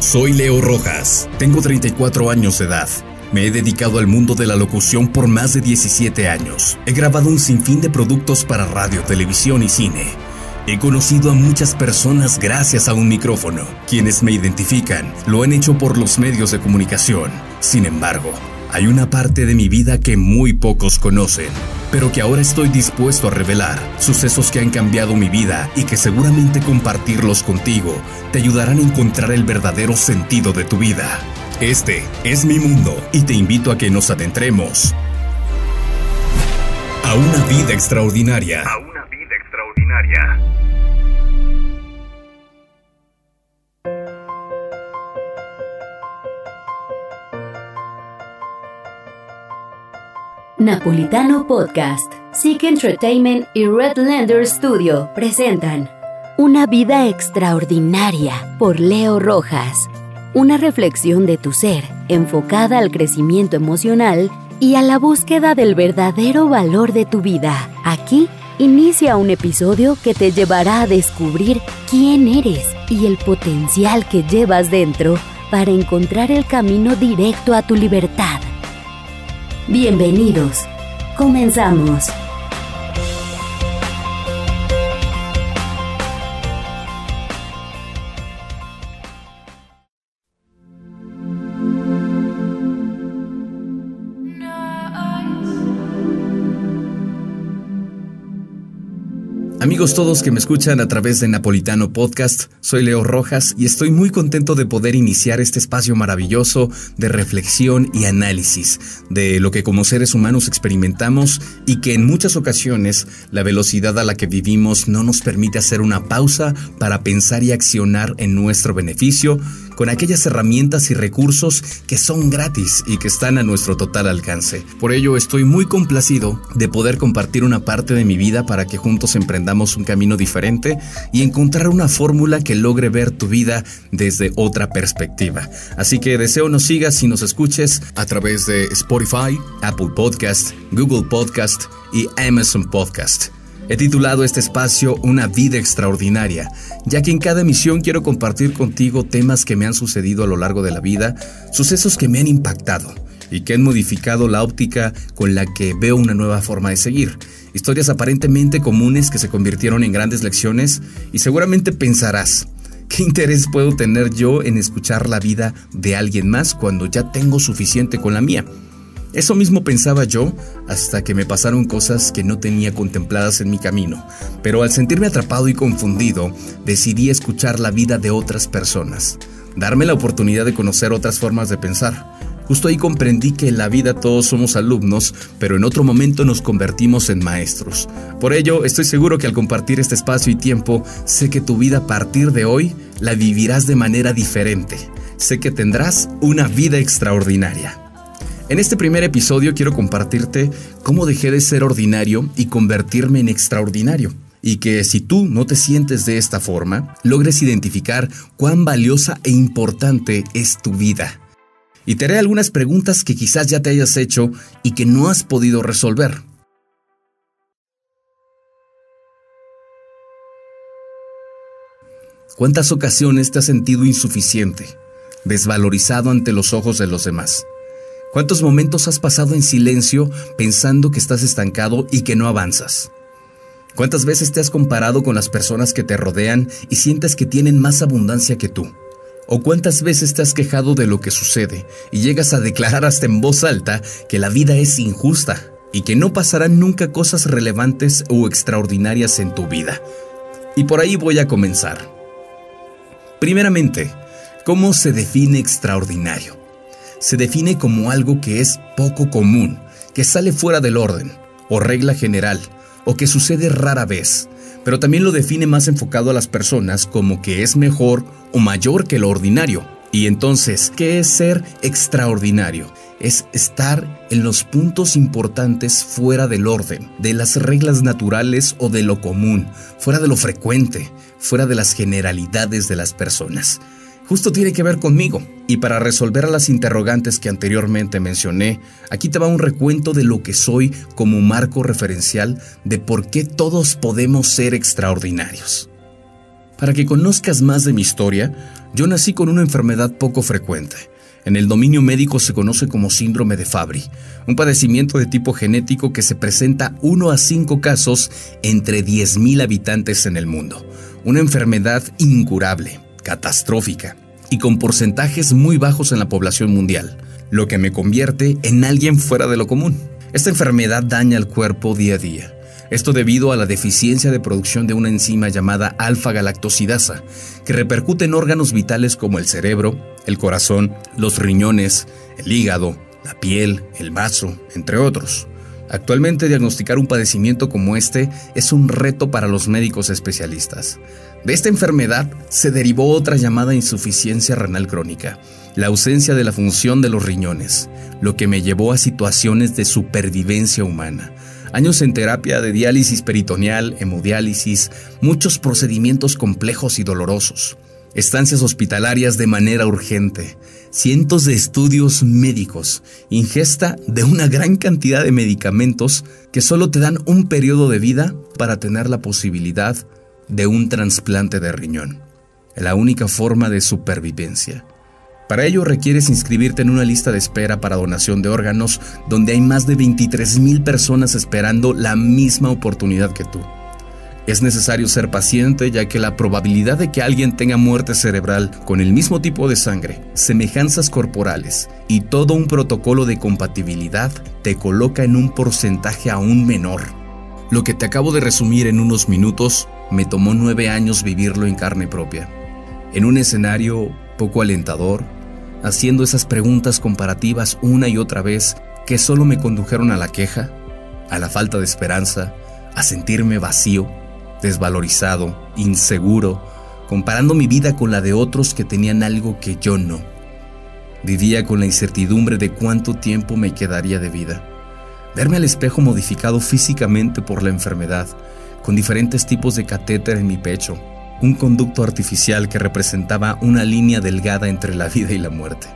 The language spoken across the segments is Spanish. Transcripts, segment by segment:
Soy Leo Rojas, tengo 34 años de edad. Me he dedicado al mundo de la locución por más de 17 años. He grabado un sinfín de productos para radio, televisión y cine. He conocido a muchas personas gracias a un micrófono. Quienes me identifican lo han hecho por los medios de comunicación. Sin embargo, hay una parte de mi vida que muy pocos conocen, pero que ahora estoy dispuesto a revelar. Sucesos que han cambiado mi vida y que seguramente compartirlos contigo te ayudarán a encontrar el verdadero sentido de tu vida. Este es mi mundo y te invito a que nos adentremos a una vida extraordinaria. A una vida extraordinaria. Napolitano Podcast, Seek Entertainment y Redlander Studio presentan Una vida extraordinaria por Leo Rojas. Una reflexión de tu ser enfocada al crecimiento emocional y a la búsqueda del verdadero valor de tu vida. Aquí inicia un episodio que te llevará a descubrir quién eres y el potencial que llevas dentro para encontrar el camino directo a tu libertad. Bienvenidos. Comenzamos. Amigos todos que me escuchan a través de Napolitano Podcast, soy Leo Rojas y estoy muy contento de poder iniciar este espacio maravilloso de reflexión y análisis de lo que como seres humanos experimentamos y que en muchas ocasiones la velocidad a la que vivimos no nos permite hacer una pausa para pensar y accionar en nuestro beneficio con aquellas herramientas y recursos que son gratis y que están a nuestro total alcance. Por ello estoy muy complacido de poder compartir una parte de mi vida para que juntos emprendamos un camino diferente y encontrar una fórmula que logre ver tu vida desde otra perspectiva. Así que deseo nos sigas y nos escuches a través de Spotify, Apple Podcast, Google Podcast y Amazon Podcast. He titulado este espacio Una vida extraordinaria, ya que en cada emisión quiero compartir contigo temas que me han sucedido a lo largo de la vida, sucesos que me han impactado y que han modificado la óptica con la que veo una nueva forma de seguir. Historias aparentemente comunes que se convirtieron en grandes lecciones y seguramente pensarás, ¿qué interés puedo tener yo en escuchar la vida de alguien más cuando ya tengo suficiente con la mía? Eso mismo pensaba yo hasta que me pasaron cosas que no tenía contempladas en mi camino, pero al sentirme atrapado y confundido, decidí escuchar la vida de otras personas, darme la oportunidad de conocer otras formas de pensar. Justo ahí comprendí que en la vida todos somos alumnos, pero en otro momento nos convertimos en maestros. Por ello, estoy seguro que al compartir este espacio y tiempo, sé que tu vida a partir de hoy la vivirás de manera diferente. Sé que tendrás una vida extraordinaria. En este primer episodio quiero compartirte cómo dejé de ser ordinario y convertirme en extraordinario. Y que si tú no te sientes de esta forma, logres identificar cuán valiosa e importante es tu vida. Y te haré algunas preguntas que quizás ya te hayas hecho y que no has podido resolver. ¿Cuántas ocasiones te has sentido insuficiente, desvalorizado ante los ojos de los demás? ¿Cuántos momentos has pasado en silencio pensando que estás estancado y que no avanzas? ¿Cuántas veces te has comparado con las personas que te rodean y sientes que tienen más abundancia que tú? ¿O cuántas veces te has quejado de lo que sucede y llegas a declarar hasta en voz alta que la vida es injusta y que no pasarán nunca cosas relevantes o extraordinarias en tu vida? Y por ahí voy a comenzar. Primeramente, ¿cómo se define extraordinario? Se define como algo que es poco común, que sale fuera del orden, o regla general, o que sucede rara vez, pero también lo define más enfocado a las personas como que es mejor o mayor que lo ordinario. Y entonces, ¿qué es ser extraordinario? Es estar en los puntos importantes fuera del orden, de las reglas naturales o de lo común, fuera de lo frecuente, fuera de las generalidades de las personas justo tiene que ver conmigo. Y para resolver las interrogantes que anteriormente mencioné, aquí te va un recuento de lo que soy como marco referencial de por qué todos podemos ser extraordinarios. Para que conozcas más de mi historia, yo nací con una enfermedad poco frecuente. En el dominio médico se conoce como síndrome de Fabry, un padecimiento de tipo genético que se presenta 1 a 5 casos entre 10.000 habitantes en el mundo. Una enfermedad incurable, catastrófica y con porcentajes muy bajos en la población mundial, lo que me convierte en alguien fuera de lo común. Esta enfermedad daña al cuerpo día a día. Esto debido a la deficiencia de producción de una enzima llamada alfa-galactosidasa, que repercute en órganos vitales como el cerebro, el corazón, los riñones, el hígado, la piel, el vaso, entre otros. Actualmente diagnosticar un padecimiento como este es un reto para los médicos especialistas. De esta enfermedad se derivó otra llamada insuficiencia renal crónica, la ausencia de la función de los riñones, lo que me llevó a situaciones de supervivencia humana. Años en terapia de diálisis peritoneal, hemodiálisis, muchos procedimientos complejos y dolorosos, estancias hospitalarias de manera urgente, cientos de estudios médicos, ingesta de una gran cantidad de medicamentos que solo te dan un periodo de vida para tener la posibilidad de un trasplante de riñón, la única forma de supervivencia. Para ello requieres inscribirte en una lista de espera para donación de órganos donde hay más de 23.000 personas esperando la misma oportunidad que tú. Es necesario ser paciente ya que la probabilidad de que alguien tenga muerte cerebral con el mismo tipo de sangre, semejanzas corporales y todo un protocolo de compatibilidad te coloca en un porcentaje aún menor. Lo que te acabo de resumir en unos minutos me tomó nueve años vivirlo en carne propia. En un escenario poco alentador, haciendo esas preguntas comparativas una y otra vez que solo me condujeron a la queja, a la falta de esperanza, a sentirme vacío, desvalorizado, inseguro, comparando mi vida con la de otros que tenían algo que yo no. Vivía con la incertidumbre de cuánto tiempo me quedaría de vida. Verme al espejo modificado físicamente por la enfermedad, con diferentes tipos de catéter en mi pecho, un conducto artificial que representaba una línea delgada entre la vida y la muerte.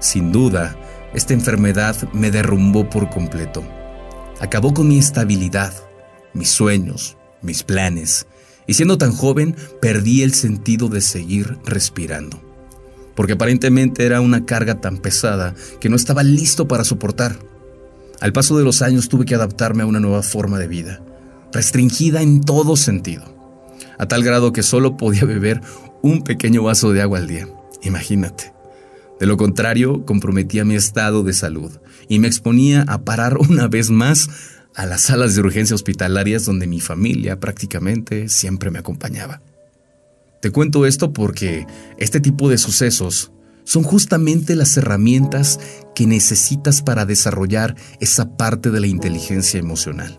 Sin duda, esta enfermedad me derrumbó por completo. Acabó con mi estabilidad, mis sueños, mis planes, y siendo tan joven perdí el sentido de seguir respirando, porque aparentemente era una carga tan pesada que no estaba listo para soportar. Al paso de los años tuve que adaptarme a una nueva forma de vida, restringida en todo sentido a tal grado que solo podía beber un pequeño vaso de agua al día. Imagínate. De lo contrario, comprometía mi estado de salud y me exponía a parar una vez más a las salas de urgencia hospitalarias donde mi familia prácticamente siempre me acompañaba. Te cuento esto porque este tipo de sucesos son justamente las herramientas que necesitas para desarrollar esa parte de la inteligencia emocional.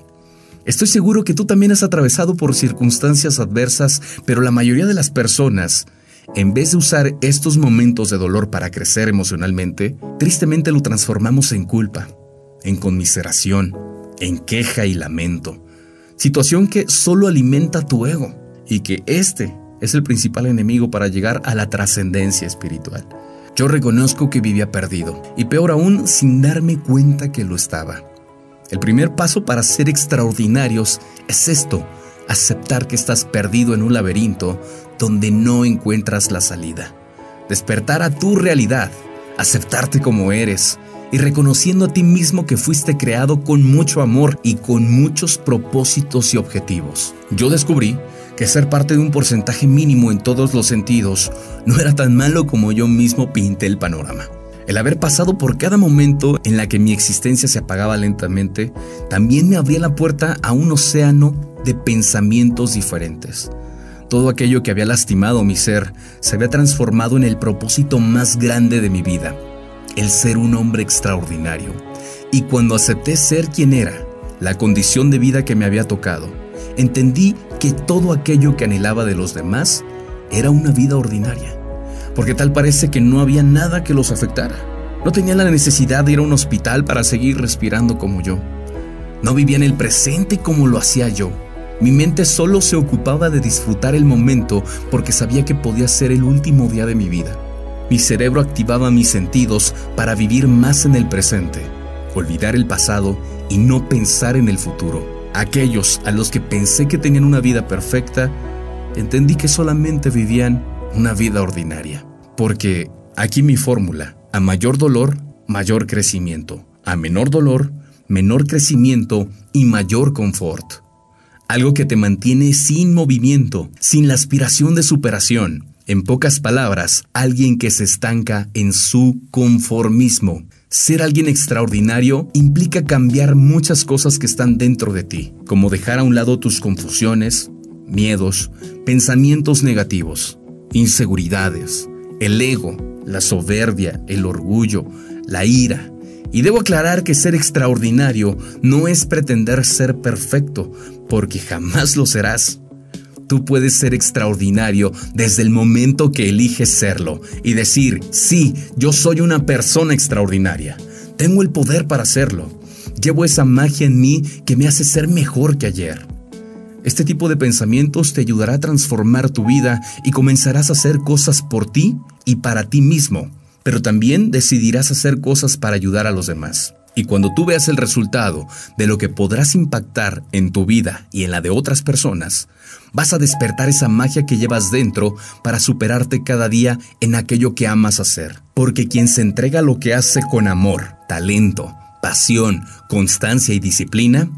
Estoy seguro que tú también has atravesado por circunstancias adversas, pero la mayoría de las personas, en vez de usar estos momentos de dolor para crecer emocionalmente, tristemente lo transformamos en culpa, en conmiseración, en queja y lamento. Situación que solo alimenta tu ego y que este es el principal enemigo para llegar a la trascendencia espiritual. Yo reconozco que vivía perdido y peor aún sin darme cuenta que lo estaba. El primer paso para ser extraordinarios es esto, aceptar que estás perdido en un laberinto donde no encuentras la salida. Despertar a tu realidad, aceptarte como eres y reconociendo a ti mismo que fuiste creado con mucho amor y con muchos propósitos y objetivos. Yo descubrí que ser parte de un porcentaje mínimo en todos los sentidos no era tan malo como yo mismo pinté el panorama. El haber pasado por cada momento en la que mi existencia se apagaba lentamente, también me abría la puerta a un océano de pensamientos diferentes. Todo aquello que había lastimado mi ser se había transformado en el propósito más grande de mi vida, el ser un hombre extraordinario. Y cuando acepté ser quien era, la condición de vida que me había tocado, entendí que todo aquello que anhelaba de los demás era una vida ordinaria porque tal parece que no había nada que los afectara. No tenían la necesidad de ir a un hospital para seguir respirando como yo. No vivían el presente como lo hacía yo. Mi mente solo se ocupaba de disfrutar el momento porque sabía que podía ser el último día de mi vida. Mi cerebro activaba mis sentidos para vivir más en el presente, olvidar el pasado y no pensar en el futuro. Aquellos a los que pensé que tenían una vida perfecta entendí que solamente vivían una vida ordinaria. Porque aquí mi fórmula, a mayor dolor, mayor crecimiento. A menor dolor, menor crecimiento y mayor confort. Algo que te mantiene sin movimiento, sin la aspiración de superación. En pocas palabras, alguien que se estanca en su conformismo. Ser alguien extraordinario implica cambiar muchas cosas que están dentro de ti, como dejar a un lado tus confusiones, miedos, pensamientos negativos, inseguridades, el ego, la soberbia, el orgullo, la ira, y debo aclarar que ser extraordinario no es pretender ser perfecto, porque jamás lo serás. Tú puedes ser extraordinario desde el momento que eliges serlo y decir, sí, yo soy una persona extraordinaria. Tengo el poder para hacerlo. Llevo esa magia en mí que me hace ser mejor que ayer. Este tipo de pensamientos te ayudará a transformar tu vida y comenzarás a hacer cosas por ti y para ti mismo pero también decidirás hacer cosas para ayudar a los demás. Y cuando tú veas el resultado de lo que podrás impactar en tu vida y en la de otras personas, vas a despertar esa magia que llevas dentro para superarte cada día en aquello que amas hacer. Porque quien se entrega lo que hace con amor, talento, pasión, constancia y disciplina,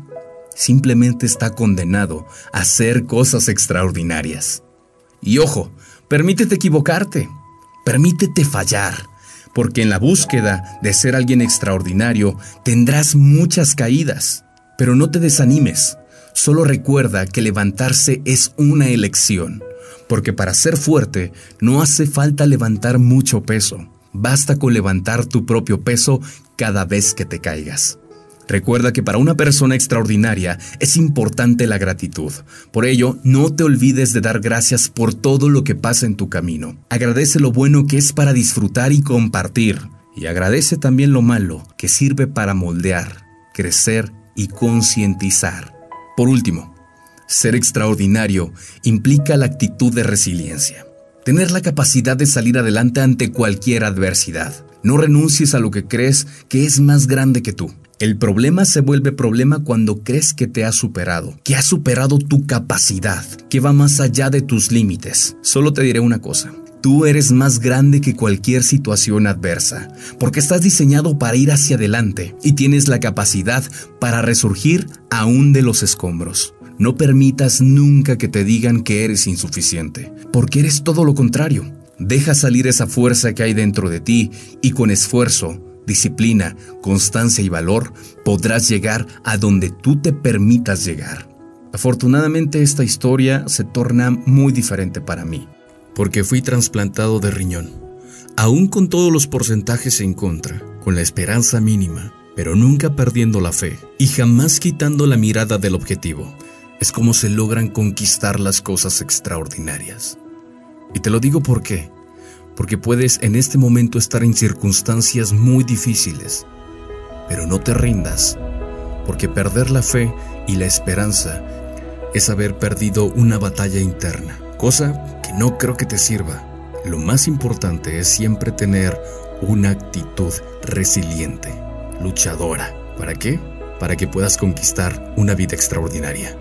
simplemente está condenado a hacer cosas extraordinarias. Y ojo, permítete equivocarte, permítete fallar porque en la búsqueda de ser alguien extraordinario tendrás muchas caídas. Pero no te desanimes, solo recuerda que levantarse es una elección, porque para ser fuerte no hace falta levantar mucho peso, basta con levantar tu propio peso cada vez que te caigas. Recuerda que para una persona extraordinaria es importante la gratitud. Por ello, no te olvides de dar gracias por todo lo que pasa en tu camino. Agradece lo bueno que es para disfrutar y compartir. Y agradece también lo malo que sirve para moldear, crecer y concientizar. Por último, ser extraordinario implica la actitud de resiliencia. Tener la capacidad de salir adelante ante cualquier adversidad. No renuncies a lo que crees que es más grande que tú. El problema se vuelve problema cuando crees que te has superado, que has superado tu capacidad, que va más allá de tus límites. Solo te diré una cosa. Tú eres más grande que cualquier situación adversa, porque estás diseñado para ir hacia adelante y tienes la capacidad para resurgir aún de los escombros. No permitas nunca que te digan que eres insuficiente, porque eres todo lo contrario. Deja salir esa fuerza que hay dentro de ti y con esfuerzo disciplina, constancia y valor, podrás llegar a donde tú te permitas llegar. Afortunadamente esta historia se torna muy diferente para mí, porque fui trasplantado de riñón, aún con todos los porcentajes en contra, con la esperanza mínima, pero nunca perdiendo la fe y jamás quitando la mirada del objetivo. Es como se logran conquistar las cosas extraordinarias. Y te lo digo porque porque puedes en este momento estar en circunstancias muy difíciles, pero no te rindas, porque perder la fe y la esperanza es haber perdido una batalla interna, cosa que no creo que te sirva. Lo más importante es siempre tener una actitud resiliente, luchadora. ¿Para qué? Para que puedas conquistar una vida extraordinaria.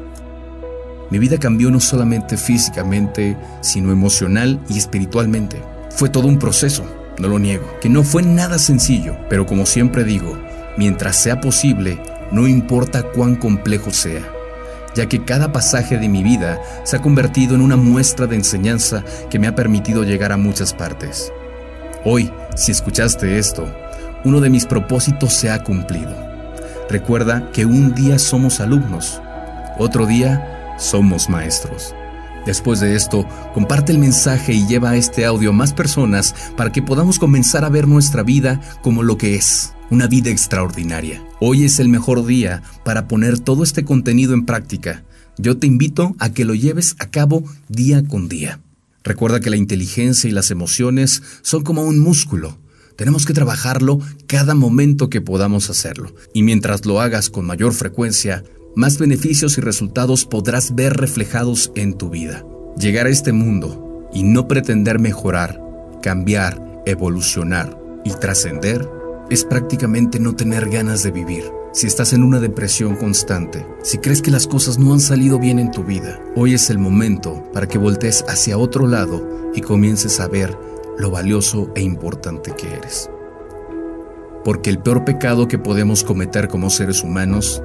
Mi vida cambió no solamente físicamente, sino emocional y espiritualmente. Fue todo un proceso, no lo niego, que no fue nada sencillo, pero como siempre digo, mientras sea posible, no importa cuán complejo sea, ya que cada pasaje de mi vida se ha convertido en una muestra de enseñanza que me ha permitido llegar a muchas partes. Hoy, si escuchaste esto, uno de mis propósitos se ha cumplido. Recuerda que un día somos alumnos, otro día somos maestros. Después de esto, comparte el mensaje y lleva este audio a más personas para que podamos comenzar a ver nuestra vida como lo que es, una vida extraordinaria. Hoy es el mejor día para poner todo este contenido en práctica. Yo te invito a que lo lleves a cabo día con día. Recuerda que la inteligencia y las emociones son como un músculo. Tenemos que trabajarlo cada momento que podamos hacerlo. Y mientras lo hagas con mayor frecuencia, más beneficios y resultados podrás ver reflejados en tu vida. Llegar a este mundo y no pretender mejorar, cambiar, evolucionar y trascender es prácticamente no tener ganas de vivir. si estás en una depresión constante, si crees que las cosas no han salido bien en tu vida, hoy es el momento para que voltees hacia otro lado y comiences a ver lo valioso e importante que eres. Porque el peor pecado que podemos cometer como seres humanos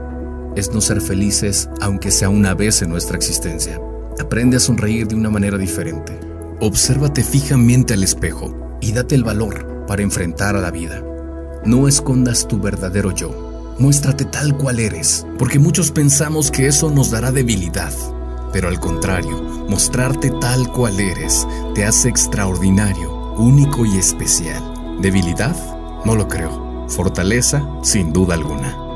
es no ser felices aunque sea una vez en nuestra existencia. Aprende a sonreír de una manera diferente. Obsérvate fijamente al espejo y date el valor para enfrentar a la vida. No escondas tu verdadero yo Muéstrate tal cual eres, porque muchos pensamos que eso nos dará debilidad. Pero al contrario, mostrarte tal cual eres te hace extraordinario, único y especial. ¿Debilidad? No lo creo. Fortaleza, sin duda alguna.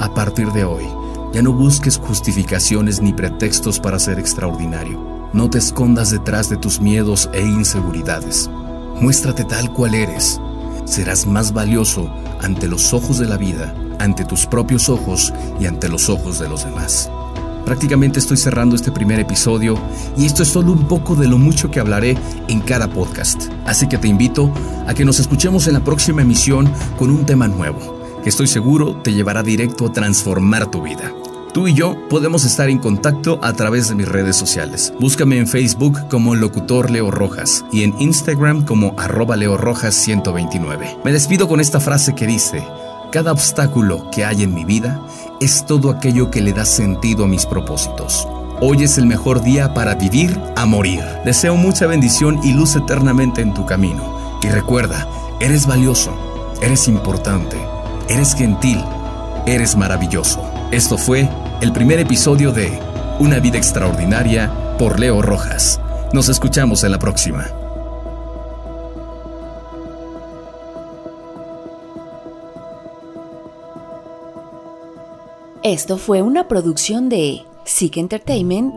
A partir de hoy, ya no busques justificaciones ni pretextos para ser extraordinario. No te escondas detrás de tus miedos e inseguridades. Muéstrate tal cual eres. Serás más valioso ante los ojos de la vida, ante tus propios ojos y ante los ojos de los demás. Prácticamente estoy cerrando este primer episodio y esto es solo un poco de lo mucho que hablaré en cada podcast. Así que te invito a que nos escuchemos en la próxima emisión con un tema nuevo, que estoy seguro te llevará directo a transformar tu vida. Tú y yo podemos estar en contacto a través de mis redes sociales. Búscame en Facebook como Locutor Leo Rojas y en Instagram como arroba Leo Rojas 129. Me despido con esta frase que dice, cada obstáculo que hay en mi vida es todo aquello que le da sentido a mis propósitos. Hoy es el mejor día para vivir a morir. Deseo mucha bendición y luz eternamente en tu camino. Y recuerda, eres valioso, eres importante, eres gentil, eres maravilloso. Esto fue el primer episodio de Una vida extraordinaria por Leo Rojas. Nos escuchamos en la próxima. Esto fue una producción de Sick Entertainment